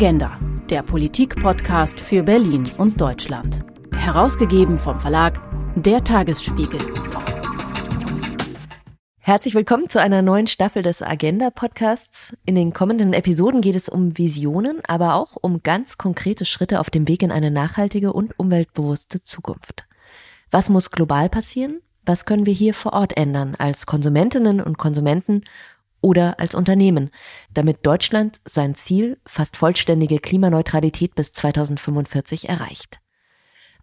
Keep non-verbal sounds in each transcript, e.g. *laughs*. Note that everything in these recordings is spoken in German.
Agenda, der Politik-Podcast für Berlin und Deutschland. Herausgegeben vom Verlag Der Tagesspiegel. Herzlich willkommen zu einer neuen Staffel des Agenda-Podcasts. In den kommenden Episoden geht es um Visionen, aber auch um ganz konkrete Schritte auf dem Weg in eine nachhaltige und umweltbewusste Zukunft. Was muss global passieren? Was können wir hier vor Ort ändern als Konsumentinnen und Konsumenten oder als Unternehmen, damit Deutschland sein Ziel, fast vollständige Klimaneutralität bis 2045 erreicht.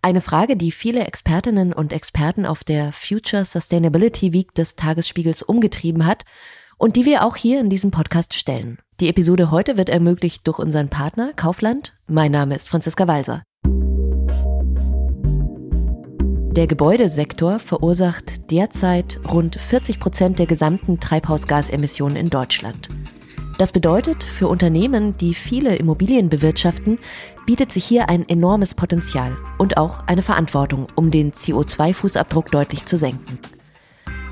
Eine Frage, die viele Expertinnen und Experten auf der Future Sustainability Week des Tagesspiegels umgetrieben hat und die wir auch hier in diesem Podcast stellen. Die Episode heute wird ermöglicht durch unseren Partner Kaufland. Mein Name ist Franziska Walser. Der Gebäudesektor verursacht derzeit rund 40 Prozent der gesamten Treibhausgasemissionen in Deutschland. Das bedeutet, für Unternehmen, die viele Immobilien bewirtschaften, bietet sich hier ein enormes Potenzial und auch eine Verantwortung, um den CO2-Fußabdruck deutlich zu senken.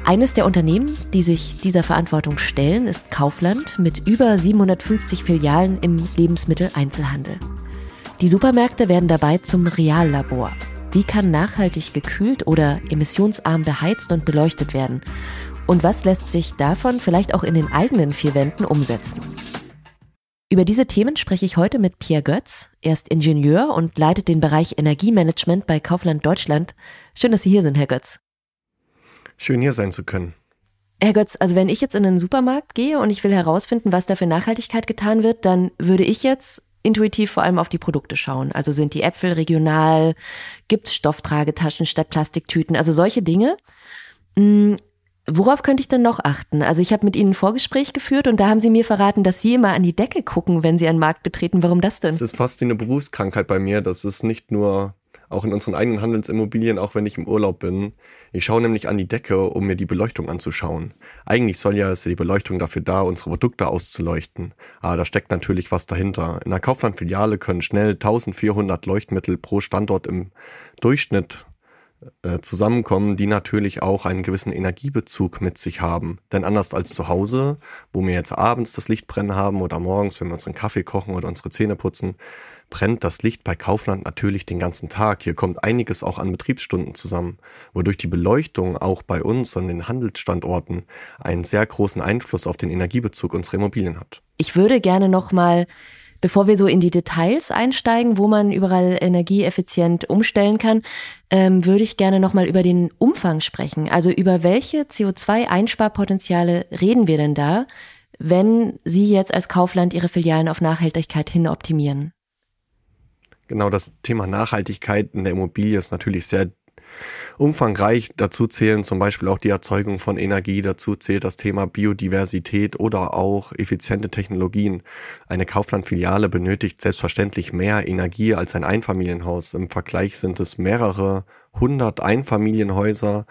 Eines der Unternehmen, die sich dieser Verantwortung stellen, ist Kaufland mit über 750 Filialen im Lebensmitteleinzelhandel. Die Supermärkte werden dabei zum Reallabor wie kann nachhaltig gekühlt oder emissionsarm beheizt und beleuchtet werden? Und was lässt sich davon vielleicht auch in den eigenen vier Wänden umsetzen? Über diese Themen spreche ich heute mit Pierre Götz. Er ist Ingenieur und leitet den Bereich Energiemanagement bei Kaufland Deutschland. Schön, dass Sie hier sind, Herr Götz. Schön hier sein zu können. Herr Götz, also wenn ich jetzt in den Supermarkt gehe und ich will herausfinden, was da für Nachhaltigkeit getan wird, dann würde ich jetzt intuitiv vor allem auf die Produkte schauen. Also sind die Äpfel regional, gibt es Stofftragetaschen statt Plastiktüten, also solche Dinge. Hm, worauf könnte ich denn noch achten? Also ich habe mit Ihnen ein Vorgespräch geführt und da haben Sie mir verraten, dass Sie immer an die Decke gucken, wenn Sie einen Markt betreten. Warum das denn? Das ist fast wie eine Berufskrankheit bei mir. Das ist nicht nur auch in unseren eigenen Handelsimmobilien, auch wenn ich im Urlaub bin. Ich schaue nämlich an die Decke, um mir die Beleuchtung anzuschauen. Eigentlich soll ja die Beleuchtung dafür da, unsere Produkte auszuleuchten. Aber da steckt natürlich was dahinter. In der Kaufland-Filiale können schnell 1400 Leuchtmittel pro Standort im Durchschnitt äh, zusammenkommen, die natürlich auch einen gewissen Energiebezug mit sich haben. Denn anders als zu Hause, wo wir jetzt abends das Licht brennen haben oder morgens, wenn wir unseren Kaffee kochen oder unsere Zähne putzen, brennt das Licht bei Kaufland natürlich den ganzen Tag. Hier kommt einiges auch an Betriebsstunden zusammen, wodurch die Beleuchtung auch bei uns an den Handelsstandorten einen sehr großen Einfluss auf den Energiebezug unserer Immobilien hat. Ich würde gerne noch mal Bevor wir so in die Details einsteigen, wo man überall energieeffizient umstellen kann, ähm, würde ich gerne nochmal über den Umfang sprechen. Also über welche CO2-Einsparpotenziale reden wir denn da, wenn Sie jetzt als Kaufland Ihre Filialen auf Nachhaltigkeit hin optimieren? Genau, das Thema Nachhaltigkeit in der Immobilie ist natürlich sehr umfangreich. Dazu zählen zum Beispiel auch die Erzeugung von Energie, dazu zählt das Thema Biodiversität oder auch effiziente Technologien. Eine Kaufland-Filiale benötigt selbstverständlich mehr Energie als ein Einfamilienhaus. Im Vergleich sind es mehrere hundert Einfamilienhäuser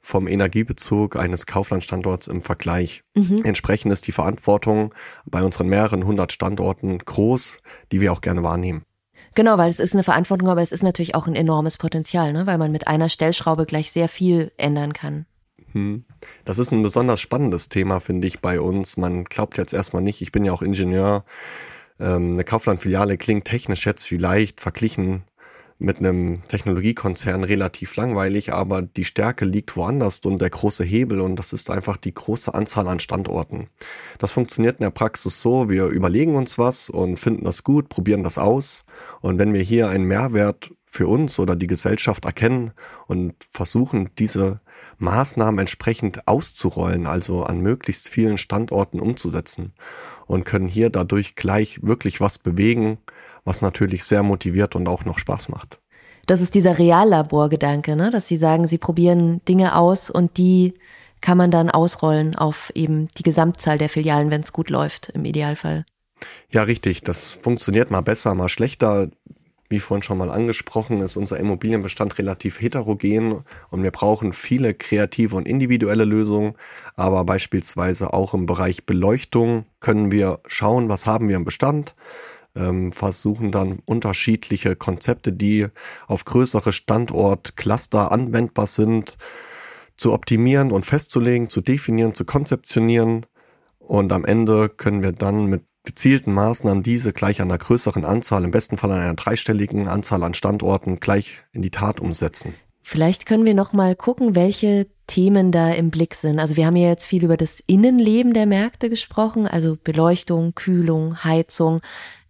vom Energiebezug eines Kauflandstandorts im Vergleich. Mhm. Entsprechend ist die Verantwortung bei unseren mehreren hundert Standorten groß, die wir auch gerne wahrnehmen. Genau, weil es ist eine Verantwortung, aber es ist natürlich auch ein enormes Potenzial, ne? weil man mit einer Stellschraube gleich sehr viel ändern kann. Hm. Das ist ein besonders spannendes Thema, finde ich, bei uns. Man glaubt jetzt erstmal nicht, ich bin ja auch Ingenieur. Ähm, eine Kaufland-Filiale klingt technisch jetzt vielleicht verglichen mit einem Technologiekonzern relativ langweilig, aber die Stärke liegt woanders und der große Hebel und das ist einfach die große Anzahl an Standorten. Das funktioniert in der Praxis so, wir überlegen uns was und finden das gut, probieren das aus und wenn wir hier einen Mehrwert für uns oder die Gesellschaft erkennen und versuchen, diese Maßnahmen entsprechend auszurollen, also an möglichst vielen Standorten umzusetzen und können hier dadurch gleich wirklich was bewegen, was natürlich sehr motiviert und auch noch Spaß macht. Das ist dieser Reallaborgedanke, ne? dass Sie sagen, Sie probieren Dinge aus und die kann man dann ausrollen auf eben die Gesamtzahl der Filialen, wenn es gut läuft, im Idealfall. Ja, richtig. Das funktioniert mal besser, mal schlechter. Wie vorhin schon mal angesprochen, ist unser Immobilienbestand relativ heterogen und wir brauchen viele kreative und individuelle Lösungen. Aber beispielsweise auch im Bereich Beleuchtung können wir schauen, was haben wir im Bestand, ähm, versuchen dann unterschiedliche Konzepte, die auf größere Standortcluster anwendbar sind, zu optimieren und festzulegen, zu definieren, zu konzeptionieren. Und am Ende können wir dann mit gezielten Maßnahmen diese gleich an einer größeren Anzahl, im besten Fall an einer dreistelligen Anzahl an Standorten gleich in die Tat umsetzen. Vielleicht können wir noch mal gucken, welche Themen da im Blick sind. Also wir haben ja jetzt viel über das Innenleben der Märkte gesprochen, also Beleuchtung, Kühlung, Heizung.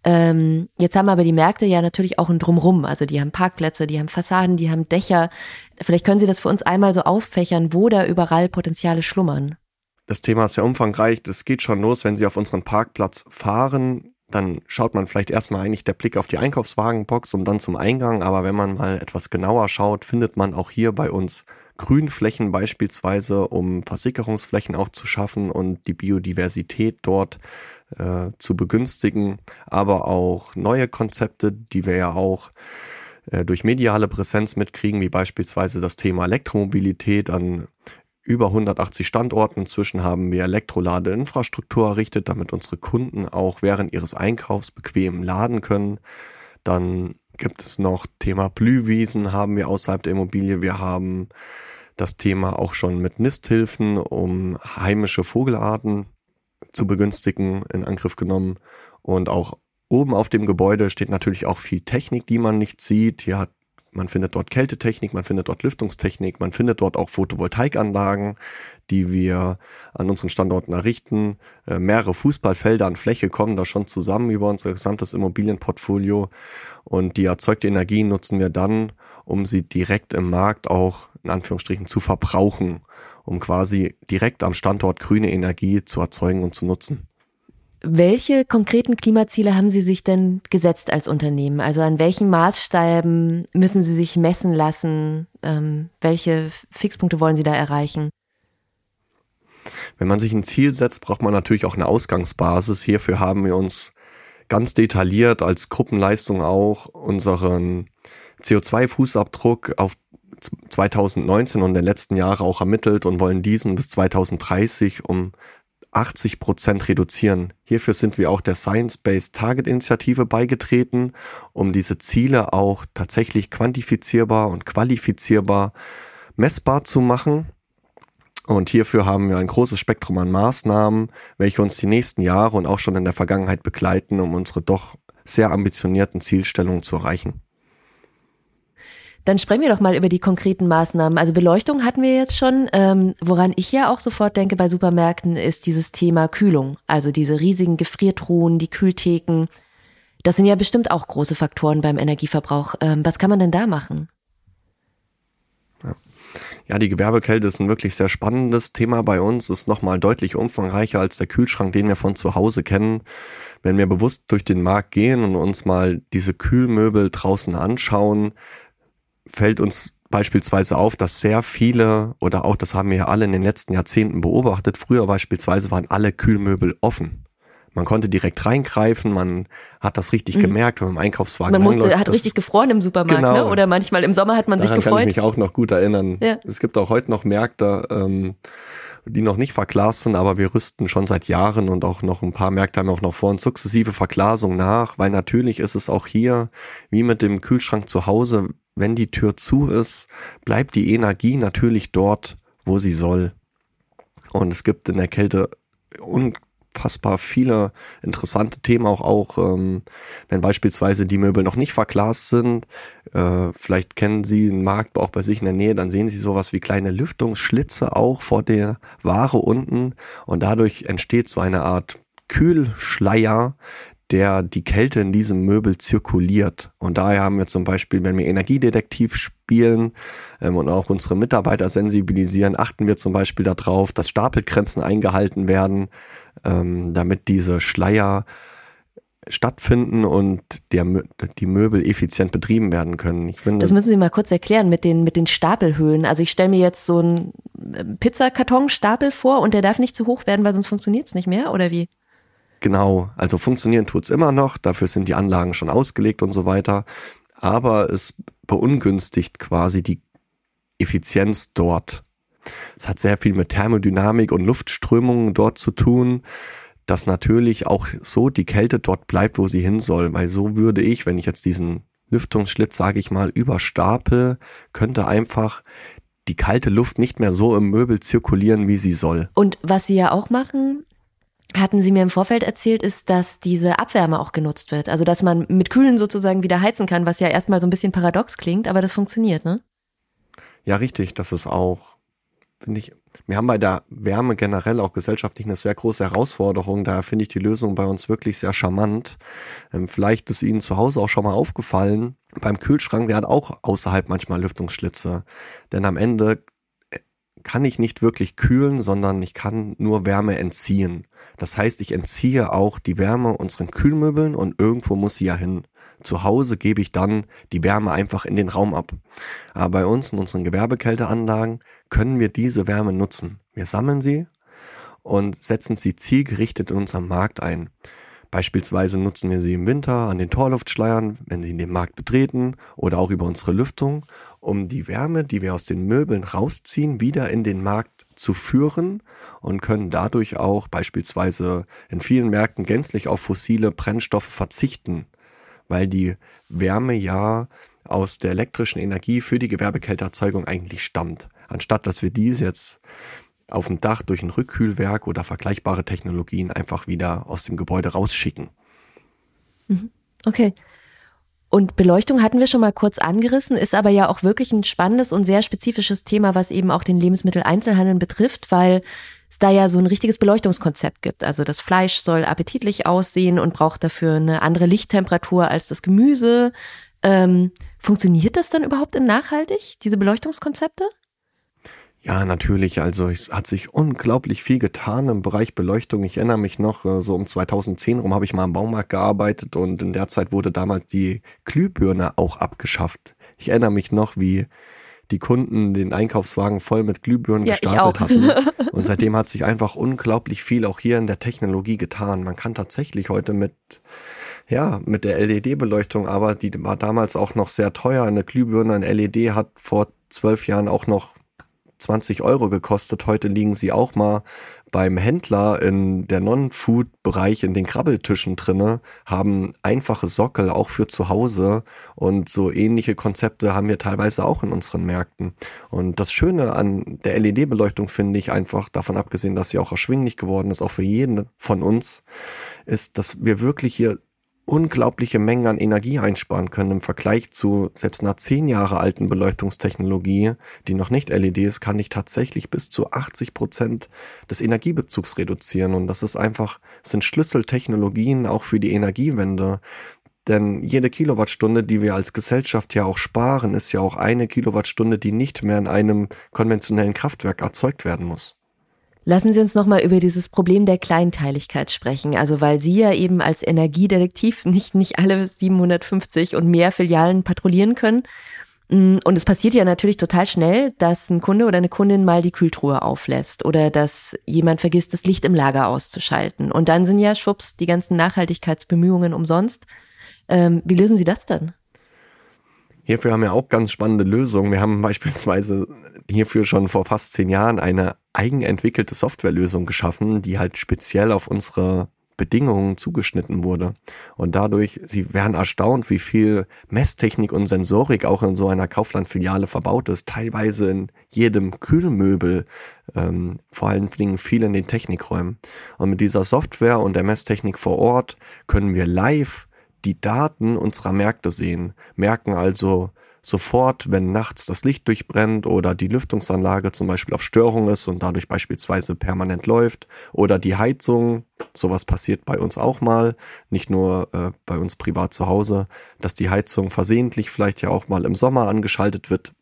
Ähm, jetzt haben aber die Märkte ja natürlich auch ein Drumrum. Also die haben Parkplätze, die haben Fassaden, die haben Dächer. Vielleicht können Sie das für uns einmal so auffächern, wo da überall Potenziale schlummern. Das Thema ist ja umfangreich. Es geht schon los, wenn Sie auf unseren Parkplatz fahren dann schaut man vielleicht erstmal eigentlich der Blick auf die Einkaufswagenbox und dann zum Eingang. Aber wenn man mal etwas genauer schaut, findet man auch hier bei uns Grünflächen beispielsweise, um Versickerungsflächen auch zu schaffen und die Biodiversität dort äh, zu begünstigen, aber auch neue Konzepte, die wir ja auch äh, durch mediale Präsenz mitkriegen, wie beispielsweise das Thema Elektromobilität an über 180 Standorten. Inzwischen haben wir Elektroladeinfrastruktur errichtet, damit unsere Kunden auch während ihres Einkaufs bequem laden können. Dann gibt es noch Thema Blühwiesen haben wir außerhalb der Immobilie. Wir haben das Thema auch schon mit Nisthilfen, um heimische Vogelarten zu begünstigen, in Angriff genommen. Und auch oben auf dem Gebäude steht natürlich auch viel Technik, die man nicht sieht. Hier hat man findet dort Kältetechnik, man findet dort Lüftungstechnik, man findet dort auch Photovoltaikanlagen, die wir an unseren Standorten errichten. Äh, mehrere Fußballfelder an Fläche kommen da schon zusammen über unser gesamtes Immobilienportfolio und die erzeugte Energie nutzen wir dann, um sie direkt im Markt auch in Anführungsstrichen zu verbrauchen, um quasi direkt am Standort grüne Energie zu erzeugen und zu nutzen. Welche konkreten Klimaziele haben Sie sich denn gesetzt als Unternehmen? Also an welchen Maßstäben müssen Sie sich messen lassen? Ähm, welche Fixpunkte wollen Sie da erreichen? Wenn man sich ein Ziel setzt, braucht man natürlich auch eine Ausgangsbasis. Hierfür haben wir uns ganz detailliert als Gruppenleistung auch unseren CO2-Fußabdruck auf 2019 und der letzten Jahre auch ermittelt und wollen diesen bis 2030 um 80 Prozent reduzieren. Hierfür sind wir auch der Science-Based Target Initiative beigetreten, um diese Ziele auch tatsächlich quantifizierbar und qualifizierbar messbar zu machen. Und hierfür haben wir ein großes Spektrum an Maßnahmen, welche uns die nächsten Jahre und auch schon in der Vergangenheit begleiten, um unsere doch sehr ambitionierten Zielstellungen zu erreichen. Dann sprechen wir doch mal über die konkreten Maßnahmen. Also Beleuchtung hatten wir jetzt schon. Ähm, woran ich ja auch sofort denke bei Supermärkten ist dieses Thema Kühlung. Also diese riesigen Gefriertruhen, die Kühltheken. Das sind ja bestimmt auch große Faktoren beim Energieverbrauch. Ähm, was kann man denn da machen? Ja, die Gewerbekälte ist ein wirklich sehr spannendes Thema bei uns, ist nochmal deutlich umfangreicher als der Kühlschrank, den wir von zu Hause kennen. Wenn wir bewusst durch den Markt gehen und uns mal diese Kühlmöbel draußen anschauen, fällt uns beispielsweise auf, dass sehr viele oder auch das haben wir ja alle in den letzten Jahrzehnten beobachtet, früher beispielsweise waren alle Kühlmöbel offen. Man konnte direkt reingreifen, man hat das richtig mhm. gemerkt, wenn man im Einkaufswagen Man musste, hat richtig gefroren im Supermarkt, ne? genau. ne? oder manchmal im Sommer hat man Daran sich gefreut. kann ich mich auch noch gut erinnern. Ja. Es gibt auch heute noch Märkte, ähm, die noch nicht verglast sind, aber wir rüsten schon seit Jahren und auch noch ein paar Märkte haben auch noch vor uns sukzessive Verglasung nach, weil natürlich ist es auch hier, wie mit dem Kühlschrank zu Hause, wenn die Tür zu ist, bleibt die Energie natürlich dort, wo sie soll. Und es gibt in der Kälte unfassbar viele interessante Themen auch, auch ähm, wenn beispielsweise die Möbel noch nicht verglast sind. Äh, vielleicht kennen Sie einen Markt auch bei sich in der Nähe, dann sehen Sie sowas wie kleine Lüftungsschlitze auch vor der Ware unten und dadurch entsteht so eine Art Kühlschleier, der die Kälte in diesem Möbel zirkuliert. Und daher haben wir zum Beispiel, wenn wir Energiedetektiv spielen ähm, und auch unsere Mitarbeiter sensibilisieren, achten wir zum Beispiel darauf, dass Stapelgrenzen eingehalten werden, ähm, damit diese Schleier stattfinden und der, die Möbel effizient betrieben werden können. Ich finde, das müssen Sie mal kurz erklären mit den, mit den Stapelhöhen. Also ich stelle mir jetzt so einen Pizzakartonstapel vor und der darf nicht zu hoch werden, weil sonst funktioniert es nicht mehr, oder wie? Genau, also funktionieren tut's immer noch, dafür sind die Anlagen schon ausgelegt und so weiter, aber es beungünstigt quasi die Effizienz dort. Es hat sehr viel mit Thermodynamik und Luftströmungen dort zu tun, dass natürlich auch so die Kälte dort bleibt, wo sie hin soll, weil so würde ich, wenn ich jetzt diesen Lüftungsschlitz, sage ich mal, überstapel, könnte einfach die kalte Luft nicht mehr so im Möbel zirkulieren, wie sie soll. Und was Sie ja auch machen, hatten Sie mir im Vorfeld erzählt, ist, dass diese Abwärme auch genutzt wird. Also dass man mit Kühlen sozusagen wieder heizen kann, was ja erstmal so ein bisschen paradox klingt, aber das funktioniert, ne? Ja, richtig. Das ist auch, finde ich, wir haben bei der Wärme generell auch gesellschaftlich eine sehr große Herausforderung. Daher finde ich die Lösung bei uns wirklich sehr charmant. Ähm, vielleicht ist Ihnen zu Hause auch schon mal aufgefallen, beim Kühlschrank, der hat auch außerhalb manchmal Lüftungsschlitze. Denn am Ende kann ich nicht wirklich kühlen, sondern ich kann nur Wärme entziehen. Das heißt, ich entziehe auch die Wärme unseren Kühlmöbeln und irgendwo muss sie ja hin. Zu Hause gebe ich dann die Wärme einfach in den Raum ab. Aber bei uns in unseren Gewerbekälteanlagen können wir diese Wärme nutzen. Wir sammeln sie und setzen sie zielgerichtet in unserem Markt ein. Beispielsweise nutzen wir sie im Winter an den Torluftschleiern, wenn sie in den Markt betreten oder auch über unsere Lüftung, um die Wärme, die wir aus den Möbeln rausziehen, wieder in den Markt zu führen und können dadurch auch beispielsweise in vielen Märkten gänzlich auf fossile Brennstoffe verzichten weil die Wärme ja aus der elektrischen Energie für die Gewerbekälteerzeugung eigentlich stammt. Anstatt dass wir dies jetzt auf dem Dach durch ein Rückkühlwerk oder vergleichbare Technologien einfach wieder aus dem Gebäude rausschicken. Mhm. Okay. Und Beleuchtung hatten wir schon mal kurz angerissen, ist aber ja auch wirklich ein spannendes und sehr spezifisches Thema, was eben auch den Lebensmitteleinzelhandel betrifft, weil es da ja so ein richtiges Beleuchtungskonzept gibt. Also das Fleisch soll appetitlich aussehen und braucht dafür eine andere Lichttemperatur als das Gemüse. Ähm, funktioniert das dann überhaupt im Nachhaltig, diese Beleuchtungskonzepte? Ja, natürlich. Also es hat sich unglaublich viel getan im Bereich Beleuchtung. Ich erinnere mich noch, äh, so um 2010 rum habe ich mal im Baumarkt gearbeitet und in der Zeit wurde damals die Glühbirne auch abgeschafft. Ich erinnere mich noch, wie die Kunden den Einkaufswagen voll mit Glühbirnen ja, gestapelt hatten. *laughs* Und seitdem hat sich einfach unglaublich viel auch hier in der Technologie getan. Man kann tatsächlich heute mit ja, mit der LED-Beleuchtung, aber die war damals auch noch sehr teuer. Eine Glühbirne, ein LED hat vor zwölf Jahren auch noch 20 Euro gekostet. Heute liegen sie auch mal beim Händler in der Non-Food-Bereich in den Krabbeltischen drinne, haben einfache Sockel auch für zu Hause und so ähnliche Konzepte haben wir teilweise auch in unseren Märkten. Und das Schöne an der LED-Beleuchtung finde ich einfach, davon abgesehen, dass sie auch erschwinglich geworden ist, auch für jeden von uns, ist, dass wir wirklich hier unglaubliche Mengen an Energie einsparen können im Vergleich zu selbst einer zehn Jahre alten Beleuchtungstechnologie, die noch nicht LED ist, kann ich tatsächlich bis zu 80 Prozent des Energiebezugs reduzieren. Und das ist einfach, sind Schlüsseltechnologien auch für die Energiewende. Denn jede Kilowattstunde, die wir als Gesellschaft ja auch sparen, ist ja auch eine Kilowattstunde, die nicht mehr in einem konventionellen Kraftwerk erzeugt werden muss. Lassen Sie uns nochmal über dieses Problem der Kleinteiligkeit sprechen. Also weil Sie ja eben als Energiedetektiv nicht, nicht alle 750 und mehr Filialen patrouillieren können. Mm, und es passiert ja natürlich total schnell, dass ein Kunde oder eine Kundin mal die Kühltruhe auflässt oder dass jemand vergisst, das Licht im Lager auszuschalten. Und dann sind ja schwupps die ganzen Nachhaltigkeitsbemühungen umsonst. Ähm, wie lösen Sie das dann? Hierfür haben wir auch ganz spannende Lösungen. Wir haben *laughs* beispielsweise hierfür schon vor fast zehn Jahren eine eigenentwickelte Softwarelösung geschaffen, die halt speziell auf unsere Bedingungen zugeschnitten wurde. Und dadurch, Sie werden erstaunt, wie viel Messtechnik und Sensorik auch in so einer Kaufland-Filiale verbaut ist. Teilweise in jedem Kühlmöbel, ähm, vor allen Dingen viel in den Technikräumen. Und mit dieser Software und der Messtechnik vor Ort können wir live die Daten unserer Märkte sehen, merken also sofort, wenn nachts das Licht durchbrennt oder die Lüftungsanlage zum Beispiel auf Störung ist und dadurch beispielsweise permanent läuft oder die Heizung, sowas passiert bei uns auch mal, nicht nur äh, bei uns privat zu Hause, dass die Heizung versehentlich vielleicht ja auch mal im Sommer angeschaltet wird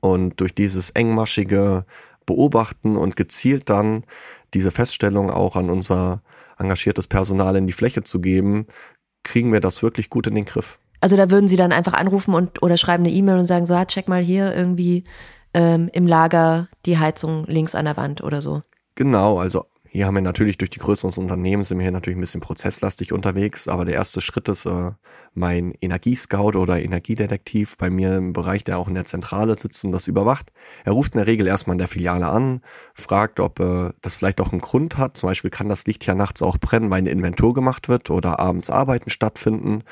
und durch dieses engmaschige Beobachten und gezielt dann diese Feststellung auch an unser engagiertes Personal in die Fläche zu geben, kriegen wir das wirklich gut in den Griff. Also da würden Sie dann einfach anrufen und oder schreiben eine E-Mail und sagen so, ah, check mal hier irgendwie ähm, im Lager die Heizung links an der Wand oder so. Genau, also hier haben wir natürlich durch die Größe unseres Unternehmens sind wir hier natürlich ein bisschen prozesslastig unterwegs, aber der erste Schritt ist äh, mein Energiescout oder Energiedetektiv bei mir im Bereich, der auch in der Zentrale sitzt und das überwacht. Er ruft in der Regel erstmal in der Filiale an, fragt, ob äh, das vielleicht auch einen Grund hat. Zum Beispiel kann das Licht ja nachts auch brennen, weil eine Inventur gemacht wird oder abends Arbeiten stattfinden.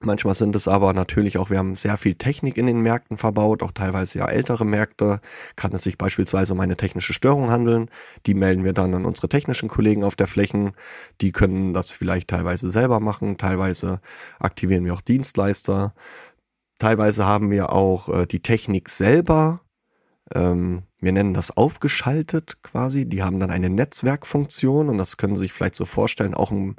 Manchmal sind es aber natürlich auch, wir haben sehr viel Technik in den Märkten verbaut, auch teilweise ja ältere Märkte. Kann es sich beispielsweise um eine technische Störung handeln. Die melden wir dann an unsere technischen Kollegen auf der Flächen. Die können das vielleicht teilweise selber machen. Teilweise aktivieren wir auch Dienstleister. Teilweise haben wir auch äh, die Technik selber. Ähm, wir nennen das aufgeschaltet quasi. Die haben dann eine Netzwerkfunktion und das können Sie sich vielleicht so vorstellen, auch ein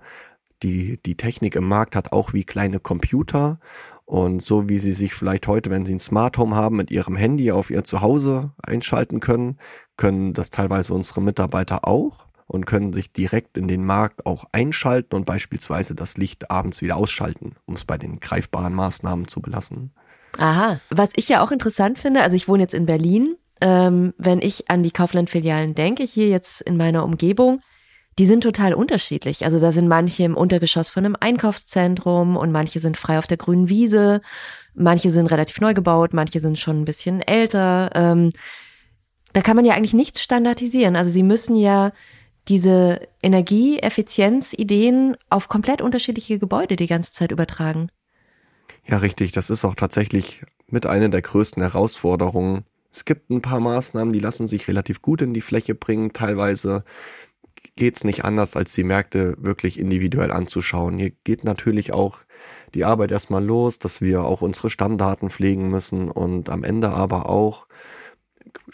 die, die Technik im Markt hat auch wie kleine Computer. Und so wie Sie sich vielleicht heute, wenn Sie ein Smart Home haben, mit Ihrem Handy auf Ihr Zuhause einschalten können, können das teilweise unsere Mitarbeiter auch und können sich direkt in den Markt auch einschalten und beispielsweise das Licht abends wieder ausschalten, um es bei den greifbaren Maßnahmen zu belassen. Aha, was ich ja auch interessant finde, also ich wohne jetzt in Berlin, ähm, wenn ich an die Kaufland-Filialen denke, hier jetzt in meiner Umgebung, die sind total unterschiedlich. Also da sind manche im Untergeschoss von einem Einkaufszentrum und manche sind frei auf der grünen Wiese, manche sind relativ neu gebaut, manche sind schon ein bisschen älter. Ähm, da kann man ja eigentlich nichts standardisieren. Also sie müssen ja diese Energieeffizienzideen auf komplett unterschiedliche Gebäude die ganze Zeit übertragen. Ja, richtig. Das ist auch tatsächlich mit einer der größten Herausforderungen. Es gibt ein paar Maßnahmen, die lassen sich relativ gut in die Fläche bringen. Teilweise geht's nicht anders, als die Märkte wirklich individuell anzuschauen. Hier geht natürlich auch die Arbeit erstmal los, dass wir auch unsere Stammdaten pflegen müssen und am Ende aber auch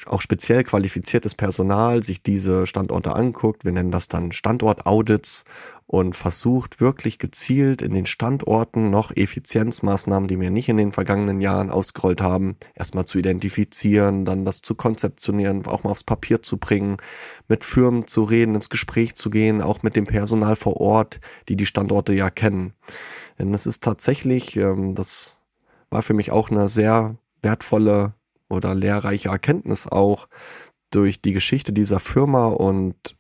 auch speziell qualifiziertes Personal sich diese Standorte anguckt. Wir nennen das dann Standortaudits und versucht wirklich gezielt in den Standorten noch Effizienzmaßnahmen, die wir nicht in den vergangenen Jahren ausgerollt haben, erstmal zu identifizieren, dann das zu konzeptionieren, auch mal aufs Papier zu bringen, mit Firmen zu reden, ins Gespräch zu gehen, auch mit dem Personal vor Ort, die die Standorte ja kennen. Denn es ist tatsächlich, ähm, das war für mich auch eine sehr wertvolle oder lehrreiche Erkenntnis auch durch die Geschichte dieser Firma und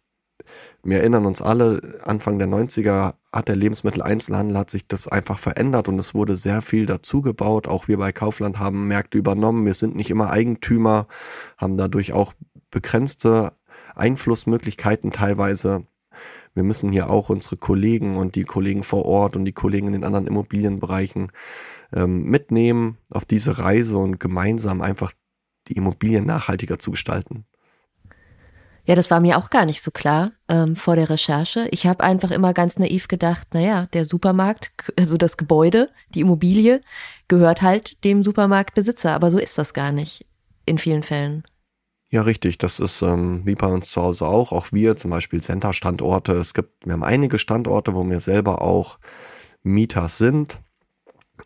wir erinnern uns alle, Anfang der 90er hat der Lebensmitteleinzelhandel, hat sich das einfach verändert und es wurde sehr viel dazugebaut. Auch wir bei Kaufland haben Märkte übernommen. Wir sind nicht immer Eigentümer, haben dadurch auch begrenzte Einflussmöglichkeiten teilweise. Wir müssen hier auch unsere Kollegen und die Kollegen vor Ort und die Kollegen in den anderen Immobilienbereichen ähm, mitnehmen auf diese Reise und gemeinsam einfach die Immobilien nachhaltiger zu gestalten. Ja, das war mir auch gar nicht so klar ähm, vor der Recherche. Ich habe einfach immer ganz naiv gedacht, naja, der Supermarkt, also das Gebäude, die Immobilie, gehört halt dem Supermarktbesitzer. Aber so ist das gar nicht in vielen Fällen. Ja, richtig. Das ist ähm, wie bei uns zu Hause auch. Auch wir, zum Beispiel Center-Standorte. Es gibt, wir haben einige Standorte, wo wir selber auch Mieter sind.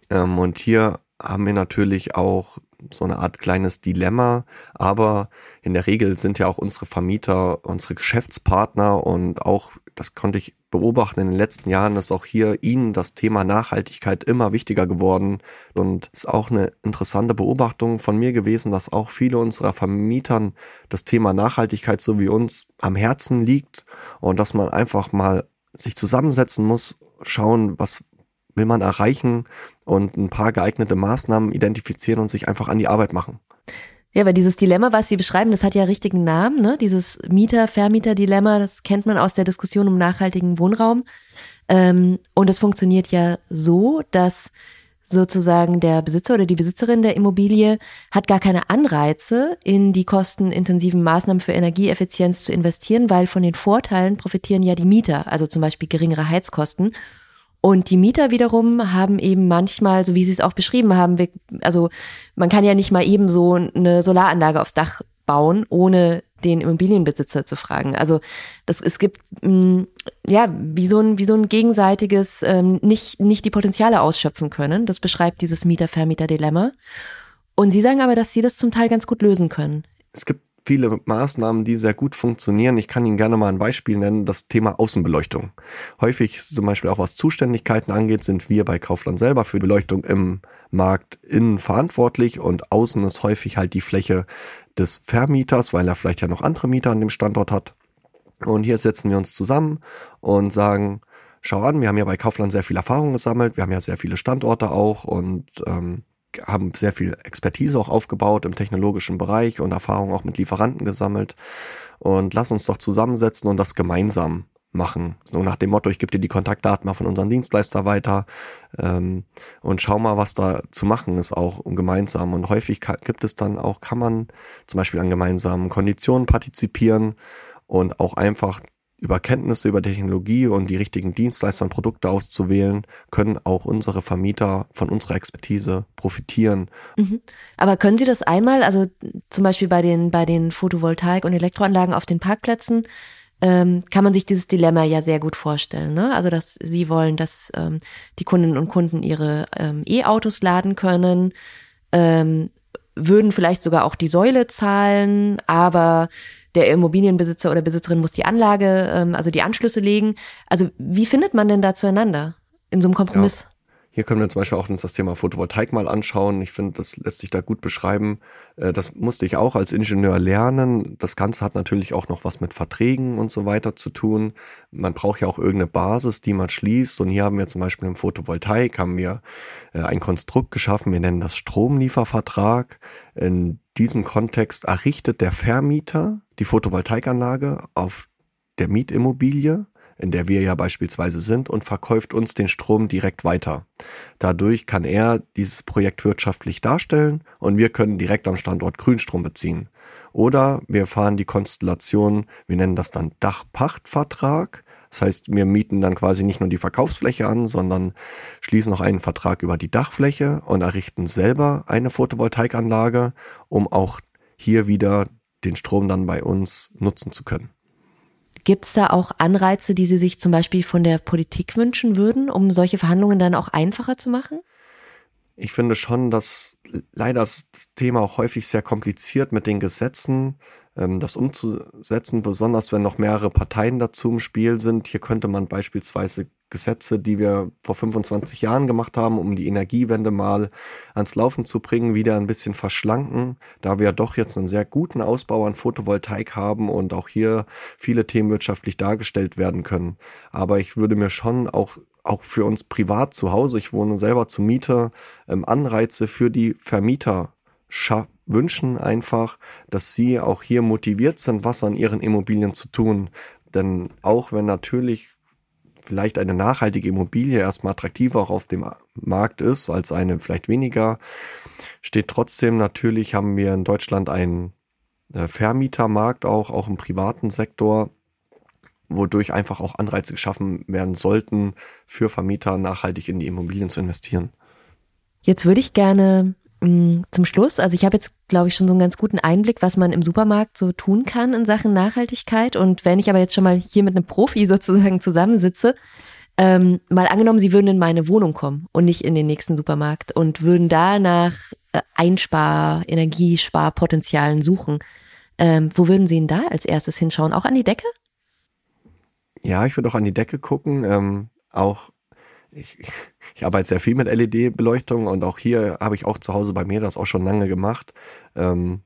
Ähm, und hier haben wir natürlich auch so eine Art kleines Dilemma, aber in der Regel sind ja auch unsere Vermieter unsere Geschäftspartner und auch, das konnte ich beobachten in den letzten Jahren, ist auch hier ihnen das Thema Nachhaltigkeit immer wichtiger geworden und ist auch eine interessante Beobachtung von mir gewesen, dass auch viele unserer Vermietern das Thema Nachhaltigkeit so wie uns am Herzen liegt und dass man einfach mal sich zusammensetzen muss, schauen, was will man erreichen und ein paar geeignete Maßnahmen identifizieren und sich einfach an die Arbeit machen. Ja, weil dieses Dilemma, was Sie beschreiben, das hat ja richtigen Namen, ne? Dieses Mieter-Vermieter-Dilemma, das kennt man aus der Diskussion um nachhaltigen Wohnraum. Ähm, und es funktioniert ja so, dass sozusagen der Besitzer oder die Besitzerin der Immobilie hat gar keine Anreize, in die kostenintensiven Maßnahmen für Energieeffizienz zu investieren, weil von den Vorteilen profitieren ja die Mieter, also zum Beispiel geringere Heizkosten. Und die Mieter wiederum haben eben manchmal, so wie Sie es auch beschrieben haben, also man kann ja nicht mal eben so eine Solaranlage aufs Dach bauen, ohne den Immobilienbesitzer zu fragen. Also das, es gibt mm, ja wie so ein wie so ein gegenseitiges ähm, nicht nicht die Potenziale ausschöpfen können. Das beschreibt dieses Mieter-Vermieter-Dilemma. Und Sie sagen aber, dass Sie das zum Teil ganz gut lösen können. Es gibt viele Maßnahmen, die sehr gut funktionieren. Ich kann Ihnen gerne mal ein Beispiel nennen, das Thema Außenbeleuchtung. Häufig zum Beispiel auch was Zuständigkeiten angeht, sind wir bei Kaufland selber für Beleuchtung im Markt innen verantwortlich und außen ist häufig halt die Fläche des Vermieters, weil er vielleicht ja noch andere Mieter an dem Standort hat. Und hier setzen wir uns zusammen und sagen, schau an, wir haben ja bei Kaufland sehr viel Erfahrung gesammelt, wir haben ja sehr viele Standorte auch und ähm, haben sehr viel Expertise auch aufgebaut im technologischen Bereich und Erfahrung auch mit Lieferanten gesammelt. Und lass uns doch zusammensetzen und das gemeinsam machen. So nach dem Motto, ich gebe dir die Kontaktdaten mal von unserem Dienstleister weiter ähm, und schau mal, was da zu machen ist auch gemeinsam. Und häufig gibt es dann auch, kann man zum Beispiel an gemeinsamen Konditionen partizipieren und auch einfach über Kenntnisse über Technologie und die richtigen Dienstleister und Produkte auszuwählen, können auch unsere Vermieter von unserer Expertise profitieren. Mhm. Aber können Sie das einmal, also zum Beispiel bei den, bei den Photovoltaik- und Elektroanlagen auf den Parkplätzen, ähm, kann man sich dieses Dilemma ja sehr gut vorstellen. Ne? Also, dass Sie wollen, dass ähm, die Kundinnen und Kunden ihre ähm, E-Autos laden können, ähm, würden vielleicht sogar auch die Säule zahlen, aber der Immobilienbesitzer oder Besitzerin muss die Anlage, ähm, also die Anschlüsse legen. Also wie findet man denn da zueinander in so einem Kompromiss? Ja. Hier können wir zum Beispiel auch uns das Thema Photovoltaik mal anschauen. Ich finde, das lässt sich da gut beschreiben. Äh, das musste ich auch als Ingenieur lernen. Das Ganze hat natürlich auch noch was mit Verträgen und so weiter zu tun. Man braucht ja auch irgendeine Basis, die man schließt. Und hier haben wir zum Beispiel im Photovoltaik haben wir äh, ein Konstrukt geschaffen. Wir nennen das Stromliefervertrag. Diesem Kontext errichtet der Vermieter die Photovoltaikanlage auf der Mietimmobilie in der wir ja beispielsweise sind, und verkauft uns den Strom direkt weiter. Dadurch kann er dieses Projekt wirtschaftlich darstellen und wir können direkt am Standort Grünstrom beziehen. Oder wir fahren die Konstellation, wir nennen das dann Dachpachtvertrag. Das heißt, wir mieten dann quasi nicht nur die Verkaufsfläche an, sondern schließen noch einen Vertrag über die Dachfläche und errichten selber eine Photovoltaikanlage, um auch hier wieder den Strom dann bei uns nutzen zu können. Gibt es da auch Anreize, die Sie sich zum Beispiel von der Politik wünschen würden, um solche Verhandlungen dann auch einfacher zu machen? Ich finde schon, dass leider das Thema auch häufig sehr kompliziert mit den Gesetzen, das umzusetzen, besonders wenn noch mehrere Parteien dazu im Spiel sind. Hier könnte man beispielsweise Gesetze, die wir vor 25 Jahren gemacht haben, um die Energiewende mal ans Laufen zu bringen, wieder ein bisschen verschlanken, da wir doch jetzt einen sehr guten Ausbau an Photovoltaik haben und auch hier viele Themen wirtschaftlich dargestellt werden können. Aber ich würde mir schon auch auch für uns privat zu Hause, ich wohne selber zu Miete, ähm, Anreize für die Vermieter wünschen einfach, dass sie auch hier motiviert sind, was an ihren Immobilien zu tun. Denn auch wenn natürlich vielleicht eine nachhaltige Immobilie erstmal attraktiver auch auf dem Markt ist als eine vielleicht weniger, steht trotzdem natürlich, haben wir in Deutschland einen äh, Vermietermarkt auch, auch im privaten Sektor, wodurch einfach auch Anreize geschaffen werden sollten, für Vermieter nachhaltig in die Immobilien zu investieren. Jetzt würde ich gerne zum Schluss, also ich habe jetzt, glaube ich, schon so einen ganz guten Einblick, was man im Supermarkt so tun kann in Sachen Nachhaltigkeit. Und wenn ich aber jetzt schon mal hier mit einem Profi *laughs* sozusagen zusammensitze, ähm, mal angenommen, Sie würden in meine Wohnung kommen und nicht in den nächsten Supermarkt und würden da nach äh, Einspar-, Energiesparpotenzialen suchen. Ähm, wo würden Sie denn da als erstes hinschauen? Auch an die Decke? Ja, ich würde auch an die Decke gucken. Ähm, auch ich, *laughs* ich arbeite sehr viel mit LED-Beleuchtung und auch hier habe ich auch zu Hause bei mir das auch schon lange gemacht. Ähm,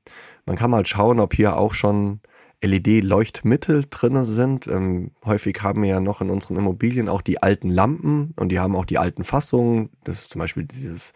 man kann mal schauen, ob hier auch schon LED-Leuchtmittel drinne sind. Ähm, häufig haben wir ja noch in unseren Immobilien auch die alten Lampen und die haben auch die alten Fassungen. Das ist zum Beispiel dieses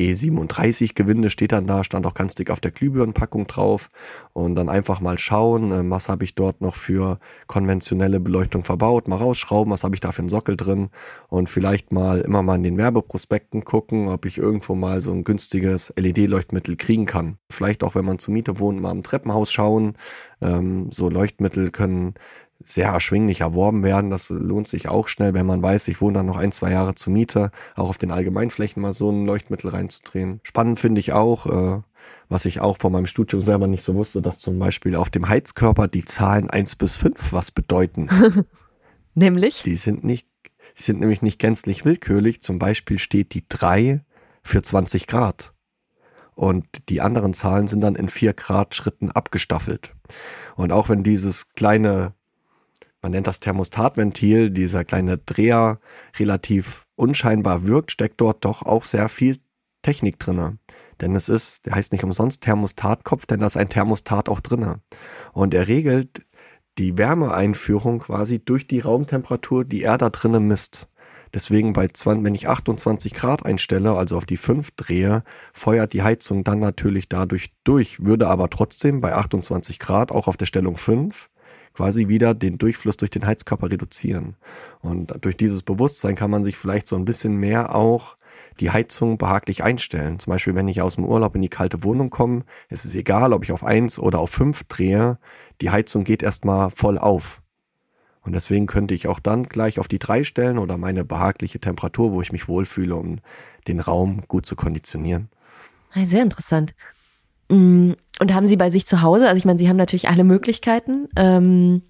E37-Gewinde steht dann da, stand auch ganz dick auf der Glühbirnenpackung drauf. Und dann einfach mal schauen, äh, was habe ich dort noch für konventionelle Beleuchtung verbaut, mal rausschrauben, was habe ich da für einen Sockel drin und vielleicht mal immer mal in den Werbeprospekten gucken, ob ich irgendwo mal so ein günstiges LED-Leuchtmittel kriegen kann. Vielleicht auch, wenn man zur Miete wohnt, mal im Treppenhaus schauen. Ähm, so Leuchtmittel können sehr erschwinglich erworben werden. Das lohnt sich auch schnell, wenn man weiß, ich wohne dann noch ein, zwei Jahre zur Miete, auch auf den Allgemeinflächen mal so ein Leuchtmittel reinzudrehen. Spannend finde ich auch, äh, was ich auch von meinem Studium selber nicht so wusste, dass zum Beispiel auf dem Heizkörper die Zahlen eins bis fünf was bedeuten. *laughs* nämlich? Die sind nicht, die sind nämlich nicht gänzlich willkürlich. Zum Beispiel steht die drei für 20 Grad. Und die anderen Zahlen sind dann in vier Grad Schritten abgestaffelt. Und auch wenn dieses kleine man nennt das Thermostatventil, dieser kleine Dreher relativ unscheinbar wirkt, steckt dort doch auch sehr viel Technik drinne. Denn es ist, der heißt nicht umsonst Thermostatkopf, denn da ist ein Thermostat auch drinne. Und er regelt die Wärmeeinführung quasi durch die Raumtemperatur, die er da drinnen misst. Deswegen bei 20, wenn ich 28 Grad einstelle, also auf die 5 drehe, feuert die Heizung dann natürlich dadurch durch, würde aber trotzdem bei 28 Grad auch auf der Stellung 5 quasi wieder den Durchfluss durch den Heizkörper reduzieren. Und durch dieses Bewusstsein kann man sich vielleicht so ein bisschen mehr auch die Heizung behaglich einstellen. Zum Beispiel, wenn ich aus dem Urlaub in die kalte Wohnung komme, ist es egal, ob ich auf eins oder auf fünf drehe, die Heizung geht erstmal voll auf. Und deswegen könnte ich auch dann gleich auf die drei stellen oder meine behagliche Temperatur, wo ich mich wohlfühle, um den Raum gut zu konditionieren. Sehr interessant. Und haben Sie bei sich zu Hause, also ich meine, Sie haben natürlich alle Möglichkeiten, ähm,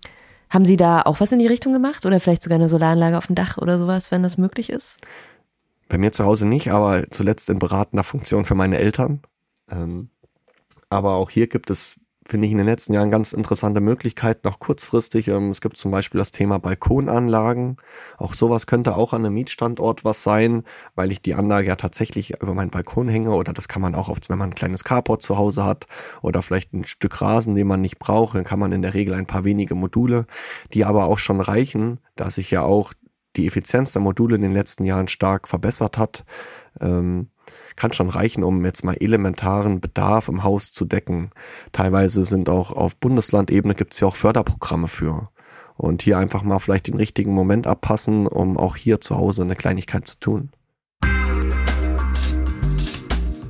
haben Sie da auch was in die Richtung gemacht oder vielleicht sogar eine Solaranlage auf dem Dach oder sowas, wenn das möglich ist? Bei mir zu Hause nicht, aber zuletzt in beratender Funktion für meine Eltern. Ähm, aber auch hier gibt es finde ich in den letzten Jahren ganz interessante Möglichkeiten, auch kurzfristig. Ähm, es gibt zum Beispiel das Thema Balkonanlagen. Auch sowas könnte auch an einem Mietstandort was sein, weil ich die Anlage ja tatsächlich über meinen Balkon hänge oder das kann man auch oft, wenn man ein kleines Carport zu Hause hat oder vielleicht ein Stück Rasen, den man nicht braucht, dann kann man in der Regel ein paar wenige Module, die aber auch schon reichen, da sich ja auch die Effizienz der Module in den letzten Jahren stark verbessert hat. Ähm, kann schon reichen, um jetzt mal elementaren Bedarf im Haus zu decken. Teilweise sind auch auf Bundeslandebene gibt es ja auch Förderprogramme für. Und hier einfach mal vielleicht den richtigen Moment abpassen, um auch hier zu Hause eine Kleinigkeit zu tun.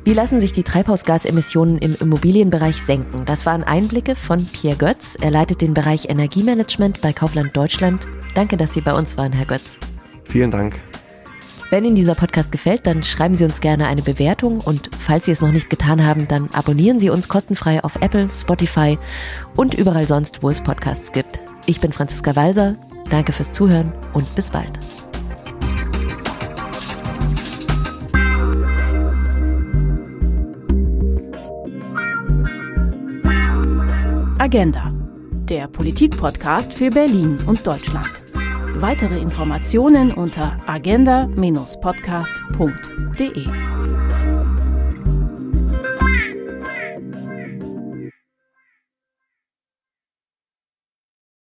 Wie lassen sich die Treibhausgasemissionen im Immobilienbereich senken? Das waren Einblicke von Pierre Götz. Er leitet den Bereich Energiemanagement bei Kaufland Deutschland. Danke, dass Sie bei uns waren, Herr Götz. Vielen Dank. Wenn Ihnen dieser Podcast gefällt, dann schreiben Sie uns gerne eine Bewertung und falls Sie es noch nicht getan haben, dann abonnieren Sie uns kostenfrei auf Apple, Spotify und überall sonst, wo es Podcasts gibt. Ich bin Franziska Walser. Danke fürs Zuhören und bis bald. Agenda, der Politik-Podcast für Berlin und Deutschland. Weitere Informationen unter agenda-podcast.de.